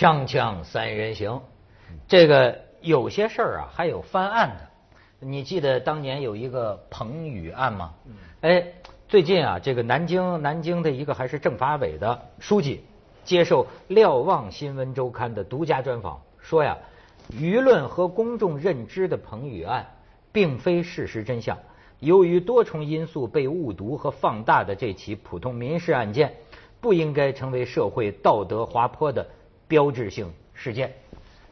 锵锵三人行，这个有些事儿啊，还有翻案的。你记得当年有一个彭宇案吗？哎，最近啊，这个南京南京的一个还是政法委的书记，接受瞭望新闻周刊的独家专访，说呀，舆论和公众认知的彭宇案，并非事实真相。由于多重因素被误读和放大的这起普通民事案件，不应该成为社会道德滑坡的。标志性事件，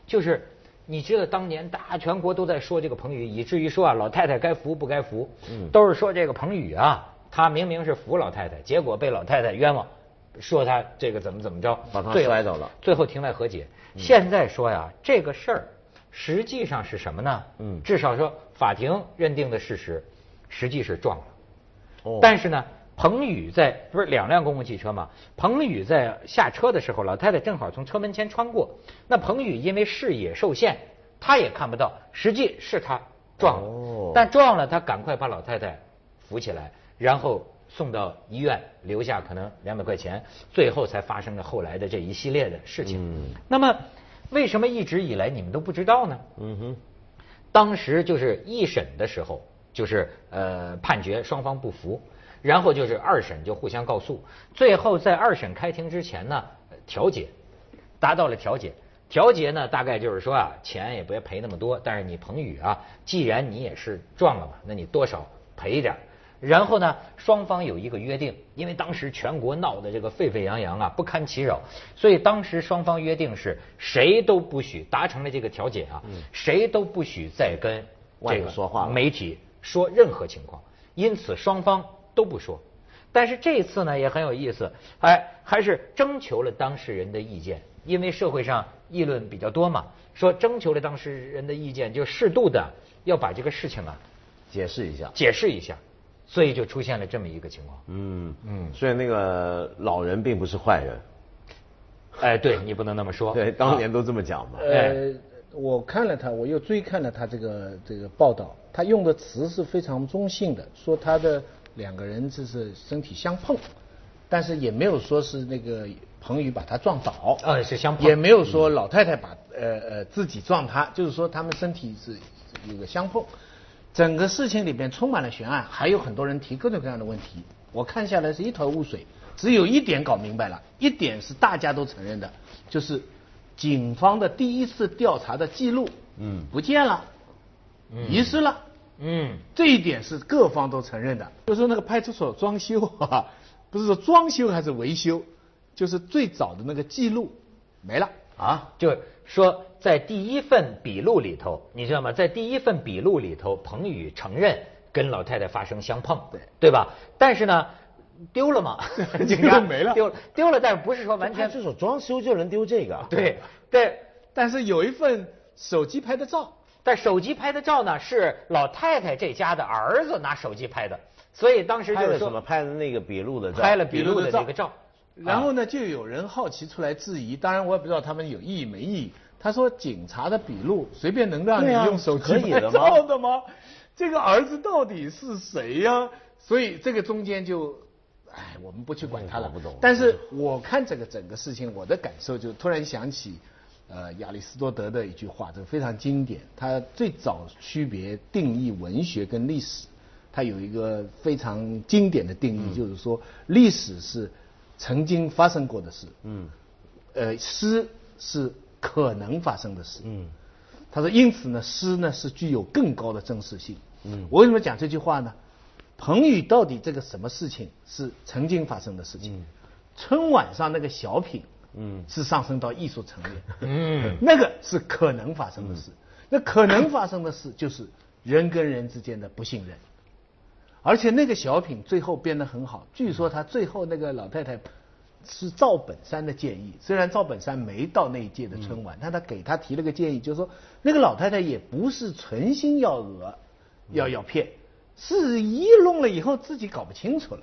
就是你知道当年大全国都在说这个彭宇，以至于说啊老太太该扶不该扶，都是说这个彭宇啊，他明明是扶老太太，结果被老太太冤枉，说他这个怎么怎么着，把他摔倒了，最后庭外和解。现在说呀，这个事儿实际上是什么呢？嗯，至少说法庭认定的事实，实际是撞了。哦，但是呢。彭宇在不是两辆公共汽车吗？彭宇在下车的时候，老太太正好从车门前穿过。那彭宇因为视野受限，他也看不到，实际是他撞了。但撞了，他赶快把老太太扶起来，然后送到医院，留下可能两百块钱，最后才发生了后来的这一系列的事情。那么，为什么一直以来你们都不知道呢？嗯哼，当时就是一审的时候，就是呃判决双方不服。然后就是二审就互相告诉，最后在二审开庭之前呢，调解，达到了调解。调解呢，大概就是说啊，钱也别赔那么多，但是你彭宇啊，既然你也是撞了嘛，那你多少赔一点。然后呢，双方有一个约定，因为当时全国闹得这个沸沸扬扬啊，不堪其扰，所以当时双方约定是谁都不许达成了这个调解啊，谁都不许再跟这个说话媒体说任何情况。因此双方。都不说，但是这次呢也很有意思，哎，还是征求了当事人的意见，因为社会上议论比较多嘛，说征求了当事人的意见，就适度的要把这个事情啊解释一下，解释一下，所以就出现了这么一个情况。嗯嗯，所以那个老人并不是坏人，哎，对你不能那么说，对，当年都这么讲嘛。呃，我看了他，我又追看了他这个这个报道，他用的词是非常中性的，说他的。两个人就是身体相碰，但是也没有说是那个彭宇把他撞倒，呃，是相碰，也没有说老太太把呃呃自己撞他，就是说他们身体是有个相碰。整个事情里边充满了悬案，还有很多人提各种各样的问题，我看下来是一头雾水。只有一点搞明白了，一点是大家都承认的，就是警方的第一次调查的记录，嗯，不见了，遗失了。嗯，这一点是各方都承认的。就说那个派出所装修啊，不是说装修还是维修，就是最早的那个记录没了啊。就说在第一份笔录里头，你知道吗？在第一份笔录里头，彭宇承认跟老太太发生相碰，对对吧？但是呢，丢了嘛，警察没了，丢了丢了，但是不是说完全派出所装修就能丢这个？对对，但是有一份手机拍的照。但手机拍的照呢，是老太太这家的儿子拿手机拍的，所以当时就是什么拍的那个笔录的照，拍了笔录的这个照，然后呢，就有人好奇出来质疑，当然我也不知道他们有意义没意义。他说警察的笔录随便能让你用手机拍照的吗？这个儿子到底是谁呀？所以这个中间就，哎，我们不去管他了。不懂。但是我看这个整个事情，我的感受就突然想起。呃，亚里士多德的一句话，这个非常经典。他最早区别定义文学跟历史，他有一个非常经典的定义，就是说历史是曾经发生过的事，嗯，呃，诗是可能发生的事，嗯。他说，因此呢，诗呢是具有更高的真实性。嗯。我为什么讲这句话呢？彭宇到底这个什么事情是曾经发生的事情？春晚上那个小品。嗯，是上升到艺术层面，嗯，那个是可能发生的事，那可能发生的事就是人跟人之间的不信任，而且那个小品最后编得很好，据说他最后那个老太太是赵本山的建议，虽然赵本山没到那一届的春晚，但他给他提了个建议，就是说那个老太太也不是存心要讹，要要骗，是一弄了以后自己搞不清楚了，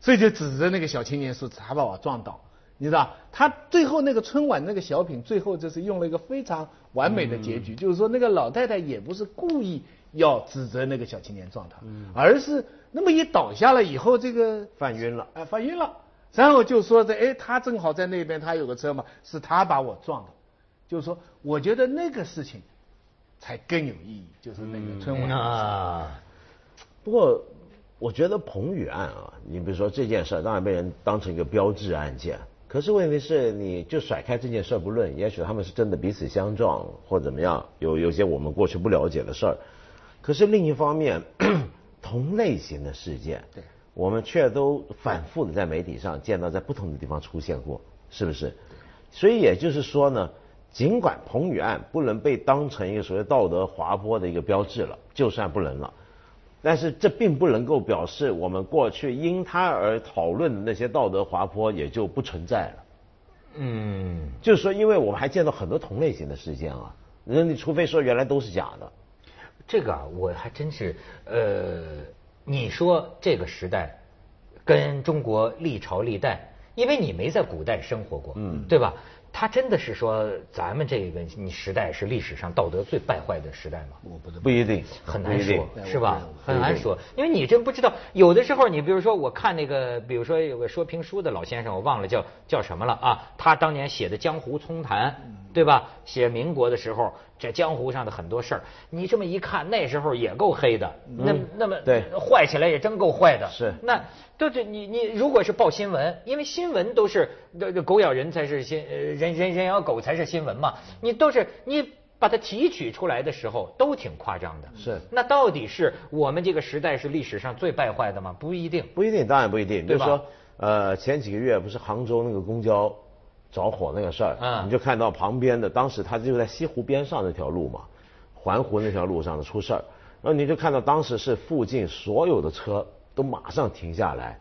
所以就指着那个小青年说他把我撞倒。你知道，他最后那个春晚那个小品，最后就是用了一个非常完美的结局，就是说那个老太太也不是故意要指责那个小青年撞他，而是那么一倒下了以后，这个犯晕了，哎，犯晕了，然后就说这，哎，他正好在那边，他有个车嘛，是他把我撞的。就是说，我觉得那个事情才更有意义，就是那个春晚啊。不过，我觉得彭宇案啊，你比如说这件事，当然被人当成一个标志案件。可是问题是，你就甩开这件事不论，也许他们是真的彼此相撞或怎么样，有有些我们过去不了解的事儿。可是另一方面，同类型的事件，对，我们却都反复的在媒体上见到，在不同的地方出现过，是不是？所以也就是说呢，尽管彭宇案不能被当成一个所谓道德滑坡的一个标志了，就算不能了。但是这并不能够表示我们过去因他而讨论的那些道德滑坡也就不存在了。嗯，就是说，因为我们还见到很多同类型的事件啊，那你除非说原来都是假的。这个啊，我还真是，呃，你说这个时代跟中国历朝历代，因为你没在古代生活过，嗯，对吧？他真的是说咱们这个你时代是历史上道德最败坏的时代吗？我不不一定，很难说，是吧？很难说，因为你真不知道。有的时候，你比如说，我看那个，比如说有个说评书的老先生，我忘了叫叫什么了啊？他当年写的《江湖丛谈》，对吧？写民国的时候，这江湖上的很多事儿，你这么一看，那时候也够黑的，那那么对坏起来也真够坏的。是那。都是你你如果是报新闻，因为新闻都是这这狗咬人才是新呃人人人咬狗才是新闻嘛，你都是你把它提取出来的时候都挺夸张的。是。那到底是我们这个时代是历史上最败坏的吗？不一定。不一定，当然不一定。就是说，呃，前几个月不是杭州那个公交着火那个事儿，嗯，你就看到旁边的，当时他就在西湖边上那条路嘛，环湖那条路上的出事儿，然后你就看到当时是附近所有的车。都马上停下来，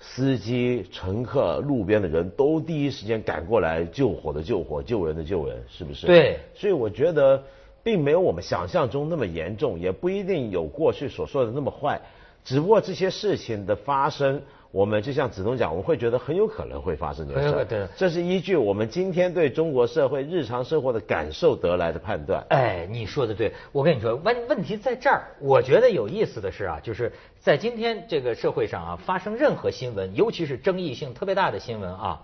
司机、乘客、路边的人都第一时间赶过来救火的救火、救人的救人，是不是？对。所以我觉得，并没有我们想象中那么严重，也不一定有过去所说的那么坏，只不过这些事情的发生。我们就像子东讲，我们会觉得很有可能会发生这个事对。这是依据我们今天对中国社会日常生活的感受得来的判断。哎，你说的对，我跟你说，问问题在这儿。我觉得有意思的是啊，就是在今天这个社会上啊，发生任何新闻，尤其是争议性特别大的新闻啊，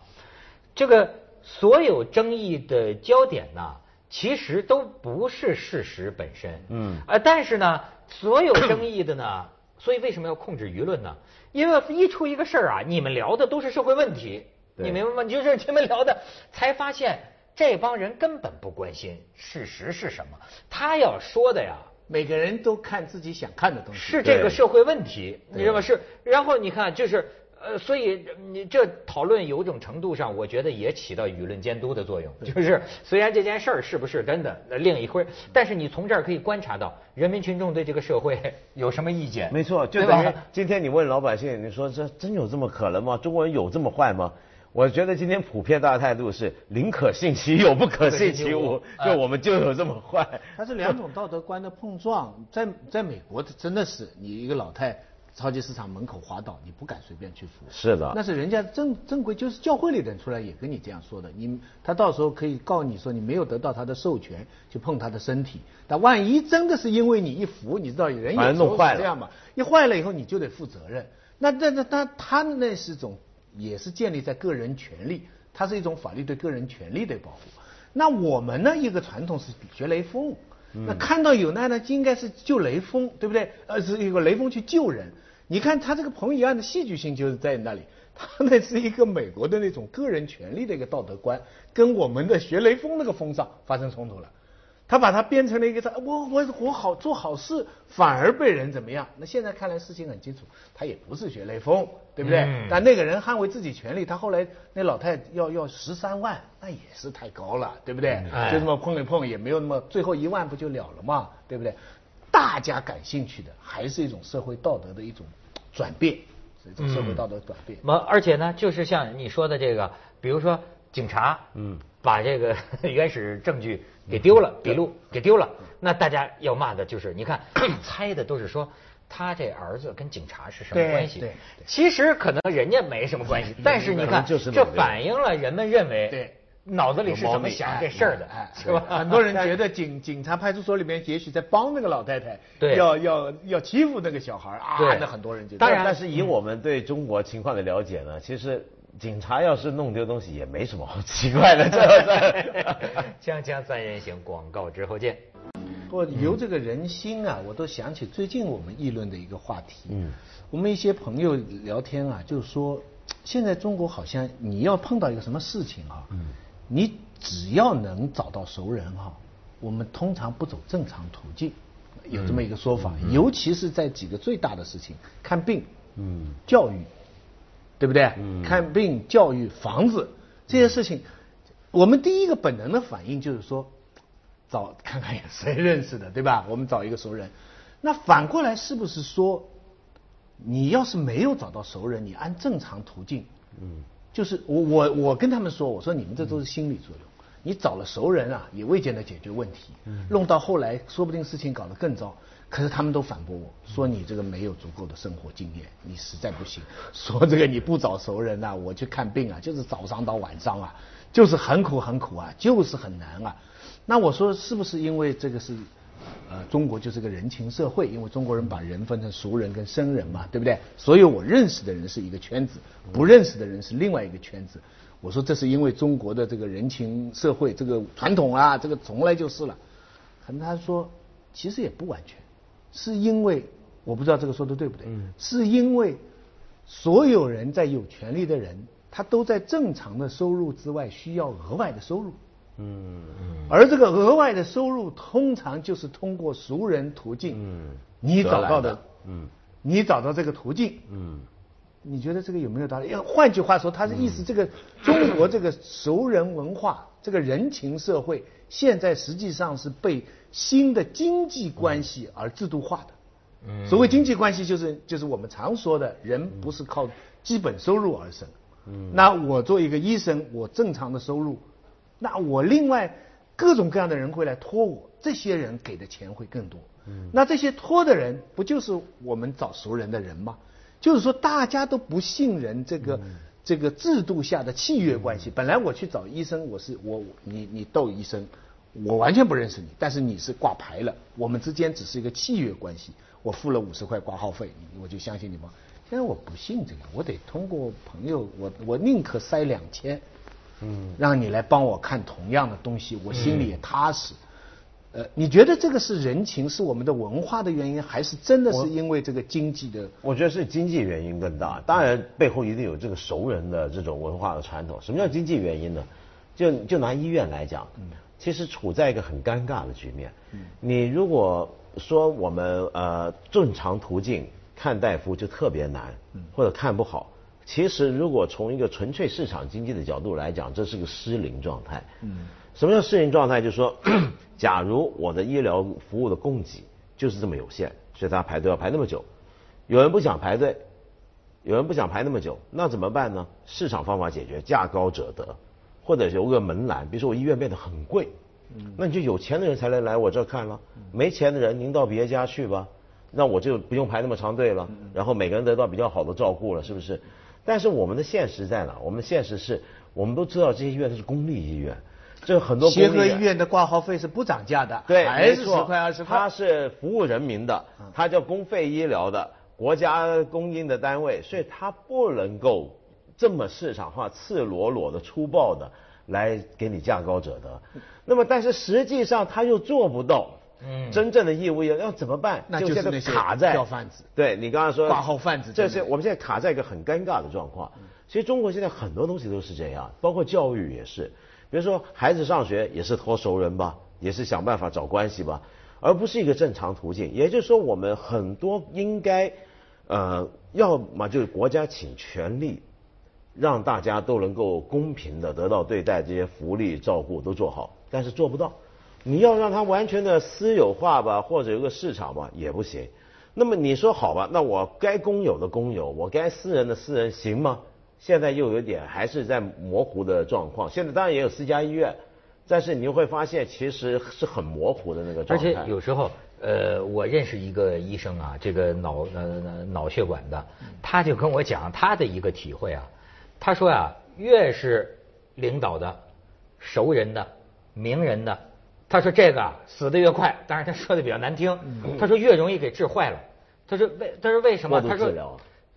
这个所有争议的焦点呢，其实都不是事实本身。嗯。呃，但是呢，所有争议的呢，所以为什么要控制舆论呢？因为一出一个事儿啊，你们聊的都是社会问题，你明白吗？就是你们聊的，才发现这帮人根本不关心事实是什么。他要说的呀，每个人都看自己想看的东西，是这个社会问题，你知道吗？是，然后你看就是。呃，所以你这讨论有种程度上，我觉得也起到舆论监督的作用。就是虽然这件事儿是不是真的，那另一回，但是你从这儿可以观察到人民群众对这个社会 有什么意见。没错，就等于今天你问老百姓，你说这真有这么可能吗？中国人有这么坏吗？我觉得今天普遍大家态度是宁可信其有，不可信其无。就我们就有这么坏。它是两种道德观的碰撞，在在美国，真的是你一个老太。超级市场门口滑倒，你不敢随便去扶。是的，那是人家正正规，就是教会里的人出来也跟你这样说的。你他到时候可以告你说你没有得到他的授权去碰他的身体。但万一真的是因为你一扶，你知道人有时候是这样嘛？一坏了以后你就得负责任。那那那他他那是种也是建立在个人权利，它是一种法律对个人权利的保护。那我们呢一个传统是学雷锋。那看到有难呢，就应该是救雷锋，对不对？呃，是一个雷锋去救人。你看他这个彭于晏的戏剧性就是在那里，他那是一个美国的那种个人权利的一个道德观，跟我们的学雷锋那个风尚发生冲突了。他把它编成了一个他我我我好做好事，反而被人怎么样？那现在看来事情很清楚，他也不是学雷锋，对不对？但那个人捍卫自己权利，他后来那老太要要十三万，那也是太高了，对不对？就这么碰一碰，也没有那么最后一万不就了了嘛，对不对？大家感兴趣的还是一种社会道德的一种转变，一种社会道德转变。么而且呢，就是像你说的这个，比如说警察，嗯，把这个 原始证据。给丢了，笔录给丢了，那大家要骂的就是，你看 猜的都是说他这儿子跟警察是什么关系？对，其实可能人家没什么关系，但是你看，这反映了人们认为对脑子里是怎么想这事儿的，是吧？很多人觉得警警察派出所里面也许在帮那个老太太，要要要欺负那个小孩啊，那很多人觉得。当然，但是以我们对中国情况的了解呢，其实。警察要是弄丢东西也没什么好奇怪的，这 锵锵三人行，广告之后见。我由这个人心啊，我都想起最近我们议论的一个话题。嗯，我们一些朋友聊天啊，就是说，现在中国好像你要碰到一个什么事情啊，嗯，你只要能找到熟人哈，我们通常不走正常途径，有这么一个说法。尤其是在几个最大的事情，看病，嗯，教育，对不对？嗯，看病、教育、房子这些事情，我们第一个本能的反应就是说。找看看有谁认识的，对吧？我们找一个熟人。那反过来是不是说，你要是没有找到熟人，你按正常途径，嗯，就是我我我跟他们说，我说你们这都是心理作用。你找了熟人啊，也未见得解决问题。嗯，弄到后来，说不定事情搞得更糟。可是他们都反驳我说，你这个没有足够的生活经验，你实在不行。说这个你不找熟人呐，我去看病啊，就是早上到晚上啊，就是很苦很苦啊，就是很难啊。那我说是不是因为这个是，呃，中国就是个人情社会，因为中国人把人分成熟人跟生人嘛，对不对？所有我认识的人是一个圈子，不认识的人是另外一个圈子。我说这是因为中国的这个人情社会这个传统啊，这个从来就是了。可能他说其实也不完全，是因为我不知道这个说的对不对，是因为所有人在有权利的人，他都在正常的收入之外需要额外的收入。嗯，而这个额外的收入通常就是通过熟人途径，嗯，你找到的，嗯，你找到这个途径，嗯，你觉得这个有没有道理？要换句话说，他的意思，这个中国这个熟人文化，这个人情社会，现在实际上是被新的经济关系而制度化的。嗯，所谓经济关系，就是就是我们常说的人不是靠基本收入而生。嗯，那我作为一个医生，我正常的收入。那我另外各种各样的人会来托我，这些人给的钱会更多。嗯，那这些托的人不就是我们找熟人的人吗？就是说大家都不信任这个这个制度下的契约关系。本来我去找医生，我是我你你窦医生，我完全不认识你，但是你是挂牌了，我们之间只是一个契约关系。我付了五十块挂号费，我就相信你吗？现在我不信这个，我得通过朋友，我我宁可塞两千。嗯，让你来帮我看同样的东西，我心里也踏实。呃，你觉得这个是人情，是我们的文化的原因，还是真的是因为这个经济的？我觉得是经济原因更大。当然，背后一定有这个熟人的这种文化的传统。什么叫经济原因呢？就就拿医院来讲，其实处在一个很尴尬的局面。你如果说我们呃正常途径看大夫就特别难，或者看不好。其实，如果从一个纯粹市场经济的角度来讲，这是个失灵状态。嗯，什么叫失灵状态？就是说，假如我的医疗服务的供给就是这么有限，所以大家排队要排那么久。有人不想排队，有人不想排那么久，那怎么办呢？市场方法解决，价高者得，或者有个门栏，比如说我医院变得很贵，那你就有钱的人才能来我这看了，没钱的人您到别家去吧，那我就不用排那么长队了，然后每个人得到比较好的照顾了，是不是？但是我们的现实在哪？我们的现实是，我们都知道这些医院都是公立医院，这很多协和医院的挂号费是不涨价的，对，还是十块二十块。它是服务人民的，它叫公费医疗的，国家供应的单位，所以它不能够这么市场化、赤裸裸的、粗暴的来给你价高者得。那么，但是实际上他又做不到。嗯，真正的义务要要怎么办？那就是那些卡在票贩子。对你刚刚说挂号贩子，这是我们现在卡在一个很尴尬的状况。其实中国现在很多东西都是这样，包括教育也是。比如说孩子上学也是托熟人吧，也是想办法找关系吧，而不是一个正常途径。也就是说，我们很多应该呃，要么就是国家请全力让大家都能够公平的得到对待，这些福利照顾都做好，但是做不到。你要让它完全的私有化吧，或者有个市场吧，也不行。那么你说好吧，那我该公有的公有，我该私人的私人，行吗？现在又有点还是在模糊的状况。现在当然也有私家医院，但是你会发现其实是很模糊的那个状态。而且有时候，呃，我认识一个医生啊，这个脑呃脑血管的，他就跟我讲他的一个体会啊，他说呀，越是领导的、熟人的、名人的。他说这个死的越快，当然他说的比较难听。他说越容易给治坏了。他说为他说为什么？他说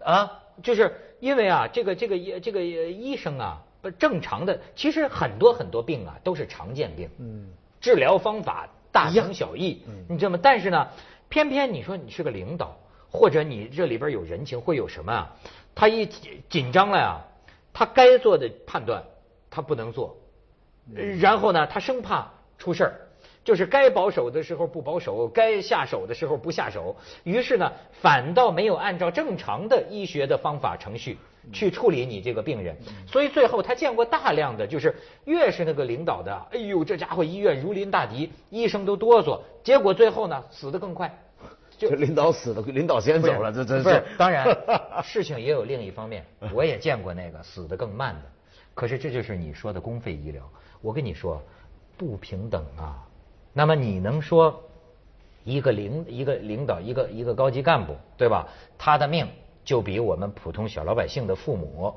啊，就是因为啊，这个这个这个医生啊，不正常的，其实很多很多病啊都是常见病，嗯，治疗方法大同小异，你知道吗？但是呢，偏偏你说你是个领导，或者你这里边有人情，会有什么啊？他一紧张了呀，他该做的判断他不能做，然后呢，他生怕出事儿。就是该保守的时候不保守，该下手的时候不下手，于是呢，反倒没有按照正常的医学的方法程序去处理你这个病人，所以最后他见过大量的，就是越是那个领导的，哎呦，这家伙医院如临大敌，医生都哆嗦，结果最后呢，死得更快，就领导死了，领导先走了，这真是。当然，事情也有另一方面，我也见过那个死得更慢的，可是这就是你说的公费医疗，我跟你说，不平等啊。那么你能说，一个领一个领导一个一个高级干部对吧？他的命就比我们普通小老百姓的父母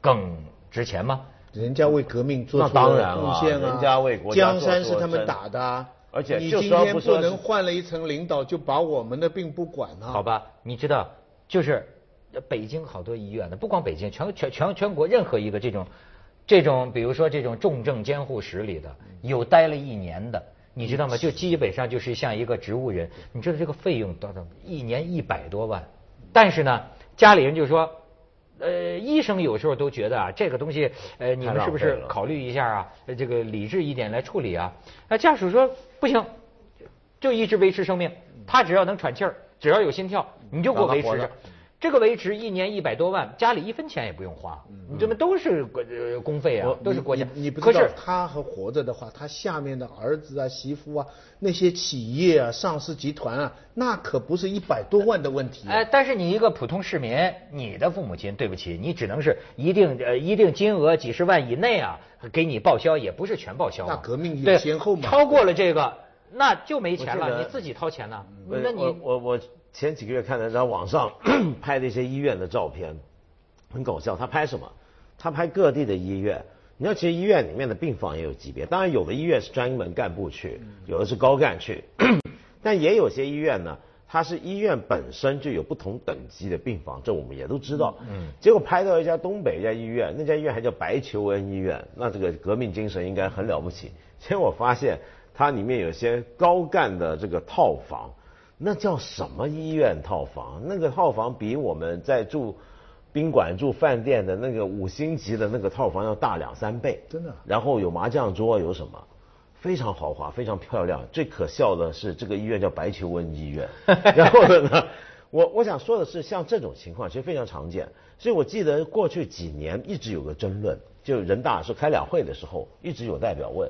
更值钱吗？人家为革命做出贡献啊！人家为国家江山是他们打的，而且你今天不能换了一层领导就把我们的病不管了。好吧，你知道，就是北京好多医院的，不光北京，全全全全国任何一个这种这种，比如说这种重症监护室里的，有待了一年的。你知道吗？就基本上就是像一个植物人。你知道这个费用多少？一年一百多万。但是呢，家里人就说，呃，医生有时候都觉得啊，这个东西，呃，你们是不是考虑一下啊？这个理智一点来处理啊？那家属说不行，就一直维持生命。他只要能喘气儿，只要有心跳，你就给我维持着。这个维持一年一百多万，家里一分钱也不用花，你这么都是呃公费啊，都是国家。你不知道他还活着的话，他下面的儿子啊、媳妇啊，那些企业啊、上市集团啊，那可不是一百多万的问题。哎，但是你一个普通市民，你的父母亲，对不起，你只能是一定呃一定金额几十万以内啊，给你报销，也不是全报销。那革命有先后嘛？超过了这个，那就没钱了，你自己掏钱呢。那你我我。前几个月看了张网上 拍的一些医院的照片，很搞笑。他拍什么？他拍各地的医院。你要其实医院里面的病房也有级别，当然有的医院是专门干部去，有的是高干去，但也有些医院呢，它是医院本身就有不同等级的病房，这我们也都知道。嗯。结果拍到一家东北一家医院，那家医院还叫白求恩医院，那这个革命精神应该很了不起。结果发现它里面有些高干的这个套房。那叫什么医院套房？那个套房比我们在住宾馆、住饭店的那个五星级的那个套房要大两三倍，真的。然后有麻将桌，有什么？非常豪华，非常漂亮。最可笑的是，这个医院叫白求恩医院。然后呢，我我想说的是，像这种情况其实非常常见。所以我记得过去几年一直有个争论，就人大是开两会的时候，一直有代表问，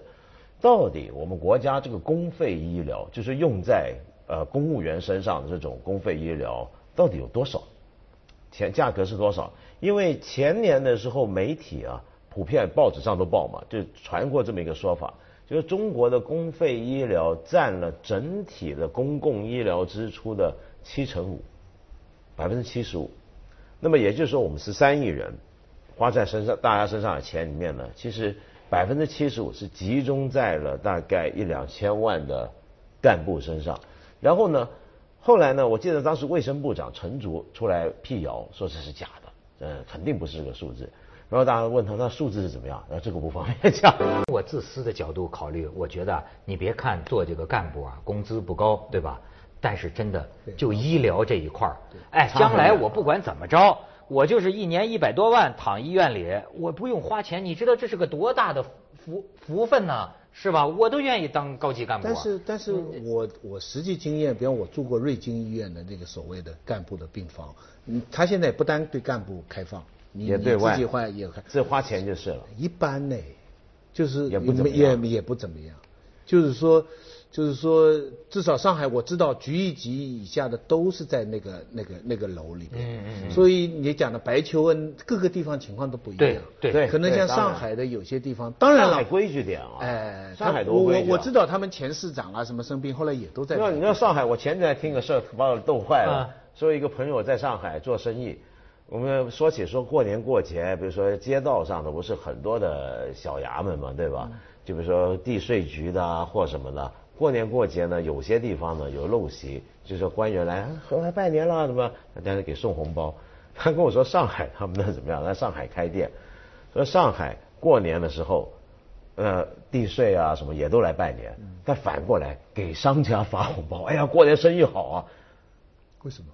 到底我们国家这个公费医疗就是用在。呃，公务员身上的这种公费医疗到底有多少？钱价格是多少？因为前年的时候，媒体啊，普遍报纸上都报嘛，就传过这么一个说法，就是中国的公费医疗占了整体的公共医疗支出的七成五，百分之七十五。那么也就是说，我们十三亿人花在身上，大家身上的钱里面呢，其实百分之七十五是集中在了大概一两千万的干部身上。然后呢，后来呢？我记得当时卫生部长陈竺出来辟谣，说这是假的，呃，肯定不是这个数字。然后大家问他，那数字是怎么样？然后这个不方便讲。我自私的角度考虑，我觉得你别看做这个干部啊，工资不高，对吧？但是真的，就医疗这一块儿，哎，将来我不管怎么着，我就是一年一百多万躺医院里，我不用花钱，你知道这是个多大的福福分呢？是吧？我都愿意当高级干部。但是，但是我我实际经验，比方我住过瑞金医院的那个所谓的干部的病房，嗯，他现在不单对干部开放，也对外，自己花也开，这花钱就是了。一般呢，就是也不怎么样，也也不怎么样，就是说。就是说，至少上海我知道，局一级以下的都是在那个那个那个楼里面。嗯嗯。所以你讲的白求恩，各个地方情况都不一样。对对。可能像上海的有些地方，当然了。上海规矩点啊。哎。上海多规矩。我我知道他们前市长啊什么生病，后来也都在。那你知道上海？我前几天听个事儿把我逗坏了。说一个朋友在上海做生意，我们说起说过年过节，比如说街道上的不是很多的小衙门嘛，对吧？就比如说地税局的啊或什么的。过年过节呢，有些地方呢有陋习，就说官员来和来拜年了，什么，但是给送红包。他跟我说上海他们那怎么样？在上海开店，说上海过年的时候，呃，地税啊什么也都来拜年，但反过来给商家发红包，哎呀，过年生意好啊。为什么？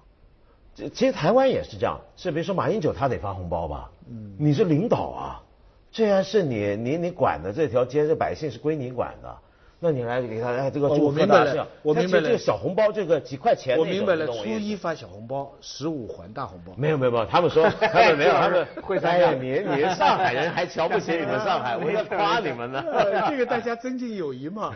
这其实台湾也是这样，是比如说马英九他得发红包吧？嗯，你是领导啊，既然是你你你管的这条街，这百姓是归你管的。那你来给他哎，这个祝我明白了，我明白了。这个小红包，这个几块钱，我明白了。初一发小红包，十五还大红包。没有没有没有，他们说 他们没有，他们会参加。你你上海人还瞧不起你们上海，我在夸你们呢。这个大家增进友谊嘛，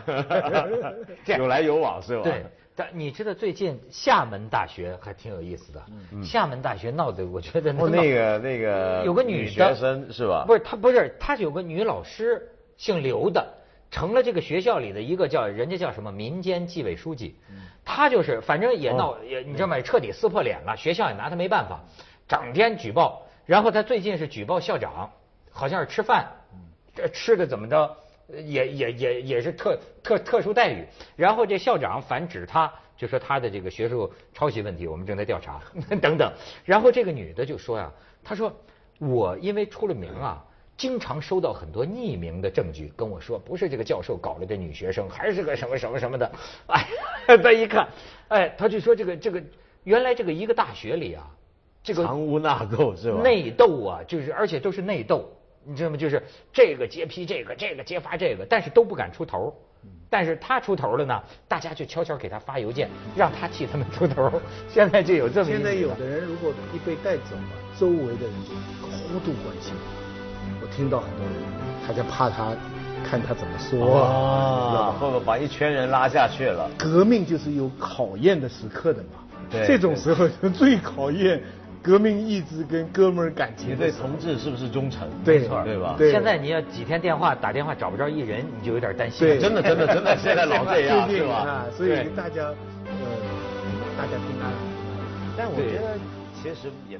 有来有往是吧？对，但你知道最近厦门大学还挺有意思的。厦门大学闹的，我觉得那个那个有个女学生是吧？不是，他不是，他有个女老师，姓刘的。成了这个学校里的一个叫人家叫什么民间纪委书记，他就是反正也闹也你知道吗？彻底撕破脸了，学校也拿他没办法，整天举报。然后他最近是举报校长，好像是吃饭，这吃的怎么着，也也也也是特特特殊待遇。然后这校长反指他，就说他的这个学术抄袭问题，我们正在调查 等等。然后这个女的就说呀，她说我因为出了名啊。经常收到很多匿名的证据，跟我说不是这个教授搞了个女学生，还是个什么什么什么的。哎，他一看，哎，他就说这个这个，原来这个一个大学里啊，这个藏污纳垢是吧？内斗啊，就是而且都是内斗，你知道吗？就是这个揭批这个，这个揭发这个，但是都不敢出头。但是他出头了呢，大家就悄悄给他发邮件，让他替他们出头。现在就有这么现在有的人如果一被带走了，周围的人就高度关心。我听到很多人，他在怕他，看他怎么说啊，或者把一圈人拉下去了。革命就是有考验的时刻的嘛，对，这种时候最考验革命意志跟哥们儿感情。你对同志是不是忠诚？对，对吧？现在你要几天电话打电话找不着一人，你就有点担心。对，真的真的真的，现在老这样 是吧？所以大家呃，大家平安。但我觉得其实也。